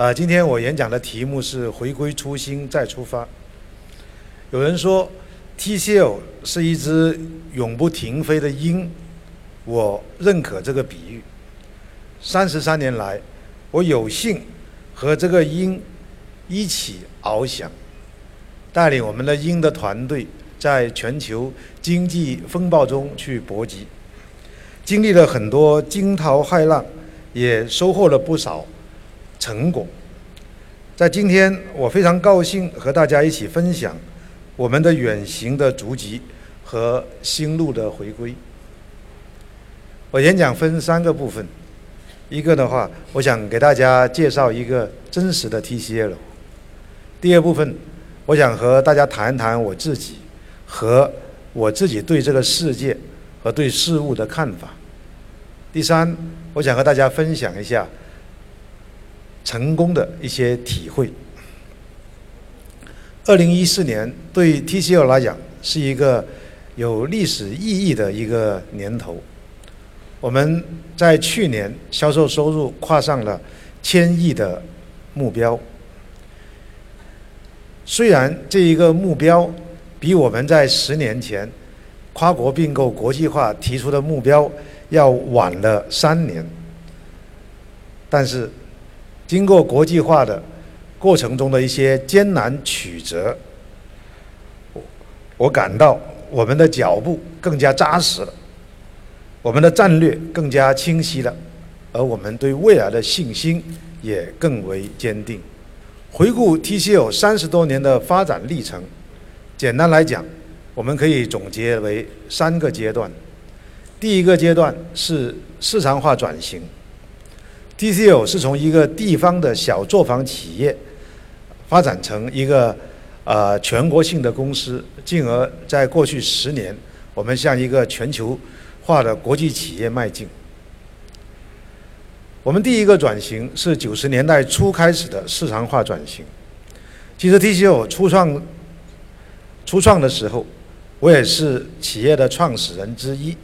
啊，今天我演讲的题目是“回归初心再出发”。有人说，TCL 是一只永不停飞的鹰，我认可这个比喻。三十三年来，我有幸和这个鹰一起翱翔，带领我们的鹰的团队在全球经济风暴中去搏击，经历了很多惊涛骇浪，也收获了不少成果。在今天，我非常高兴和大家一起分享。我们的远行的足迹和新路的回归。我演讲分三个部分，一个的话，我想给大家介绍一个真实的 TCL。第二部分，我想和大家谈谈我自己和我自己对这个世界和对事物的看法。第三，我想和大家分享一下成功的一些体会。二零一四年对 TCL 来讲是一个有历史意义的一个年头。我们在去年销售收入跨上了千亿的目标。虽然这一个目标比我们在十年前跨国并购国际化提出的目标要晚了三年，但是经过国际化的。过程中的一些艰难曲折，我感到我们的脚步更加扎实了，我们的战略更加清晰了，而我们对未来的信心也更为坚定。回顾 TCL 三十多年的发展历程，简单来讲，我们可以总结为三个阶段。第一个阶段是市场化转型，TCL 是从一个地方的小作坊企业。发展成一个呃全国性的公司，进而在过去十年，我们向一个全球化的国际企业迈进。我们第一个转型是九十年代初开始的市场化转型。其实 TCL 初创初创的时候，我也是企业的创始人之一。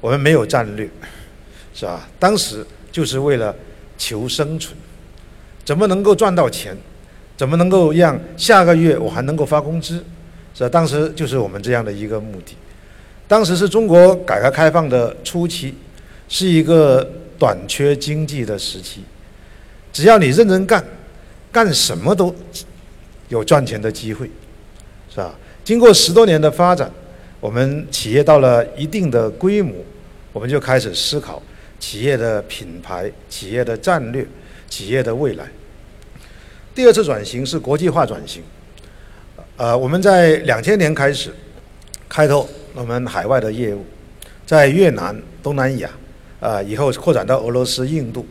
我们没有战略，是吧？当时就是为了求生存，怎么能够赚到钱？怎么能够让下个月我还能够发工资？是？当时就是我们这样的一个目的。当时是中国改革开放的初期，是一个短缺经济的时期。只要你认真干，干什么都有赚钱的机会，是吧？经过十多年的发展，我们企业到了一定的规模，我们就开始思考企业的品牌、企业的战略、企业的未来。第二次转型是国际化转型，呃，我们在两千年开始开拓我们海外的业务，在越南、东南亚，啊，以后扩展到俄罗斯、印度。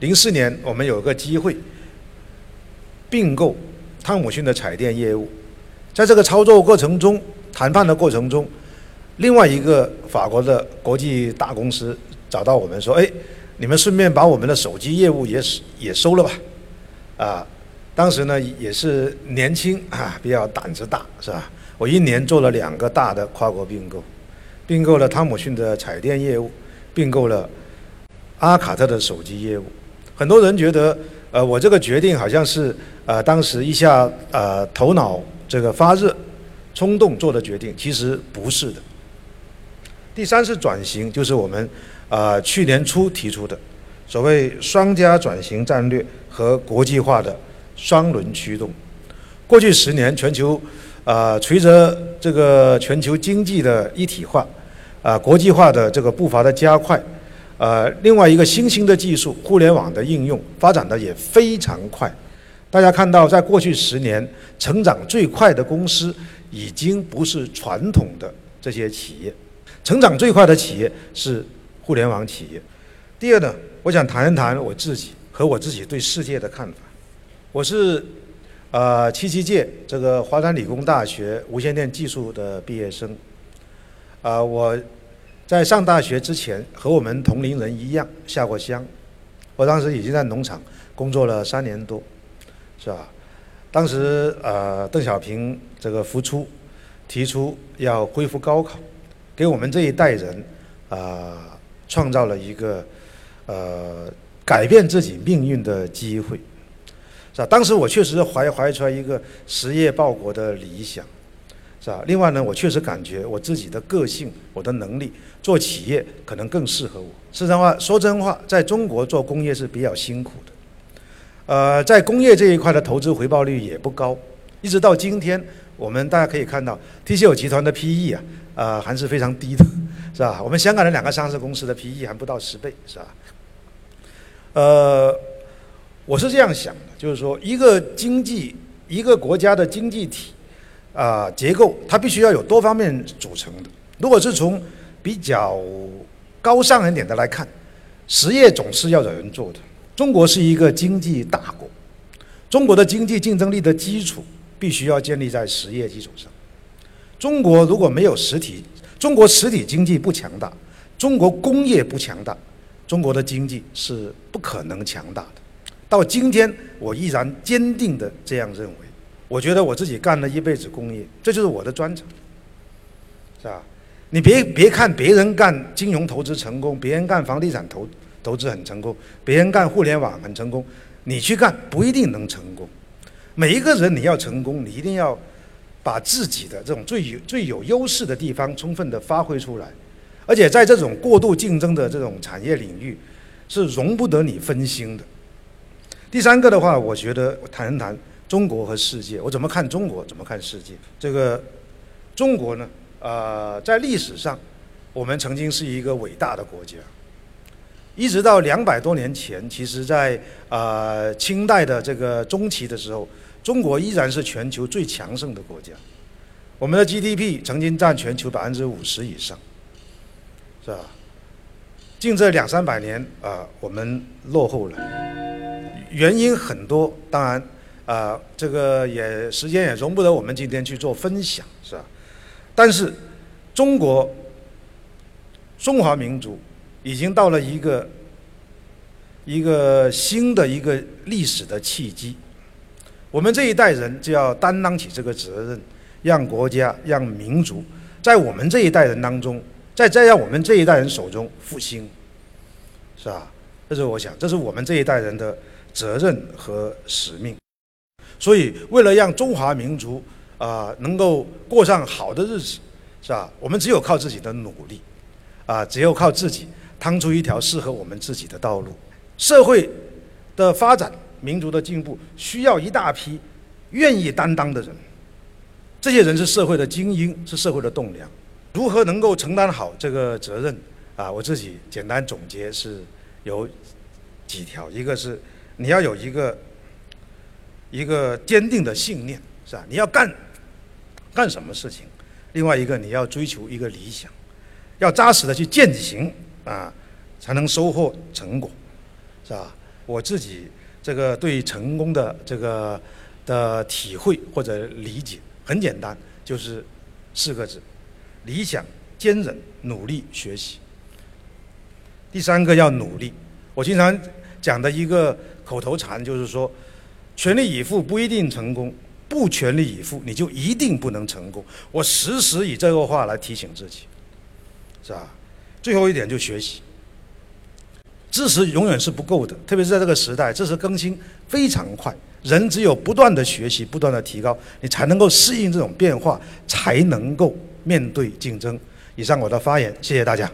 零四年我们有个机会并购汤姆逊的彩电业务，在这个操作过程中、谈判的过程中，另外一个法国的国际大公司找到我们说：“哎，你们顺便把我们的手机业务也也收了吧，啊。”当时呢也是年轻啊，比较胆子大，是吧？我一年做了两个大的跨国并购，并购了汤姆逊的彩电业务，并购了阿卡特的手机业务。很多人觉得，呃，我这个决定好像是呃当时一下呃头脑这个发热，冲动做的决定，其实不是的。第三次转型就是我们啊去年初提出的所谓双加转型战略和国际化的。双轮驱动，过去十年，全球啊，随着这个全球经济的一体化，啊，国际化的这个步伐的加快，呃，另外一个新兴的技术，互联网的应用发展的也非常快。大家看到，在过去十年，成长最快的公司已经不是传统的这些企业，成长最快的企业是互联网企业。第二呢，我想谈一谈我自己和我自己对世界的看法。我是，呃，七七届这个华南理工大学无线电技术的毕业生，啊，我在上大学之前和我们同龄人一样下过乡，我当时已经在农场工作了三年多，是吧？当时呃，邓小平这个复出，提出要恢复高考，给我们这一代人啊创造了一个呃改变自己命运的机会。是吧？当时我确实怀怀出来一个实业报国的理想，是吧？另外呢，我确实感觉我自己的个性、我的能力做企业可能更适合我。实话说真话，在中国做工业是比较辛苦的，呃，在工业这一块的投资回报率也不高，一直到今天，我们大家可以看到 TCL 集团的 PE 啊，呃，还是非常低的，是吧？我们香港的两个上市公司的 PE 还不到十倍，是吧？呃。我是这样想的，就是说，一个经济、一个国家的经济体啊结构，它必须要有多方面组成的。如果是从比较高尚一点的来看，实业总是要有人做的。中国是一个经济大国，中国的经济竞争力的基础必须要建立在实业基础上。中国如果没有实体，中国实体经济不强大，中国工业不强大，中国的经济是不可能强大的。到今天，我依然坚定的这样认为。我觉得我自己干了一辈子工业，这就是我的专长，是吧？你别别看别人干金融投资成功，别人干房地产投投资很成功，别人干互联网很成功，你去干不一定能成功。每一个人你要成功，你一定要把自己的这种最有最有优势的地方充分的发挥出来，而且在这种过度竞争的这种产业领域，是容不得你分心的。第三个的话，我觉得谈一谈中国和世界，我怎么看中国，怎么看世界？这个中国呢，呃，在历史上，我们曾经是一个伟大的国家，一直到两百多年前，其实在呃清代的这个中期的时候，中国依然是全球最强盛的国家，我们的 GDP 曾经占全球百分之五十以上，是吧？近这两三百年啊，我们落后了。原因很多，当然，啊，这个也时间也容不得我们今天去做分享，是吧？但是，中国中华民族已经到了一个一个新的一个历史的契机，我们这一代人就要担当起这个责任，让国家、让民族在我们这一代人当中，在在让我们这一代人手中复兴，是吧？这是我想，这是我们这一代人的。责任和使命，所以为了让中华民族啊能够过上好的日子，是吧？我们只有靠自己的努力，啊，只有靠自己趟出一条适合我们自己的道路。社会的发展、民族的进步，需要一大批愿意担当的人。这些人是社会的精英，是社会的栋梁。如何能够承担好这个责任？啊，我自己简单总结是有几条，一个是。你要有一个一个坚定的信念，是吧？你要干干什么事情？另外一个，你要追求一个理想，要扎实的去践行啊，才能收获成果，是吧？我自己这个对成功的这个的体会或者理解很简单，就是四个字：理想、坚韧、努力、学习。第三个要努力，我经常讲的一个。口头禅就是说，全力以赴不一定成功，不全力以赴你就一定不能成功。我时时以这个话来提醒自己，是吧？最后一点就学习，知识永远是不够的，特别是在这个时代，知识更新非常快，人只有不断的学习，不断的提高，你才能够适应这种变化，才能够面对竞争。以上我的发言，谢谢大家。